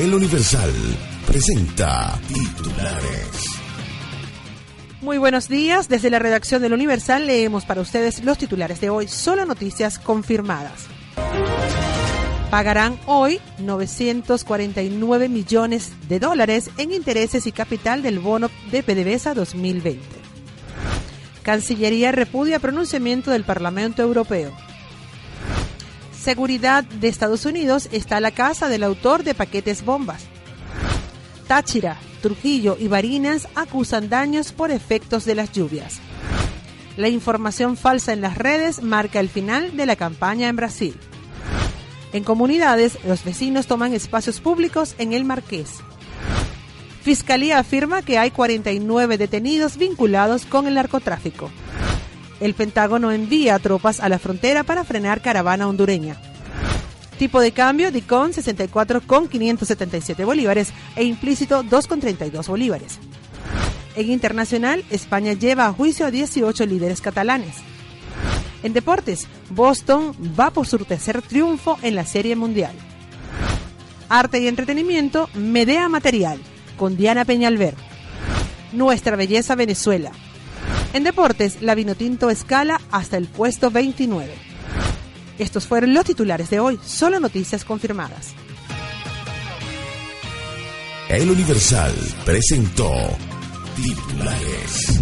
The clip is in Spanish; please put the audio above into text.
El Universal presenta titulares. Muy buenos días. Desde la redacción del Universal leemos para ustedes los titulares de hoy. Solo noticias confirmadas. Pagarán hoy 949 millones de dólares en intereses y capital del bono de PDVSA 2020. Cancillería repudia pronunciamiento del Parlamento Europeo. Seguridad de Estados Unidos está la casa del autor de paquetes bombas. Táchira, Trujillo y Barinas acusan daños por efectos de las lluvias. La información falsa en las redes marca el final de la campaña en Brasil. En comunidades, los vecinos toman espacios públicos en el Marqués. Fiscalía afirma que hay 49 detenidos vinculados con el narcotráfico. El Pentágono envía tropas a la frontera para frenar caravana hondureña. Tipo de cambio, DICON 64 con 577 bolívares e implícito 2 con 32 bolívares. En internacional, España lleva a juicio a 18 líderes catalanes. En deportes, Boston va por su tercer triunfo en la Serie Mundial. Arte y entretenimiento, Medea Material, con Diana Peñalver. Nuestra belleza Venezuela. En deportes, la Vinotinto escala hasta el puesto 29. Estos fueron los titulares de hoy, solo noticias confirmadas. El Universal presentó titulares.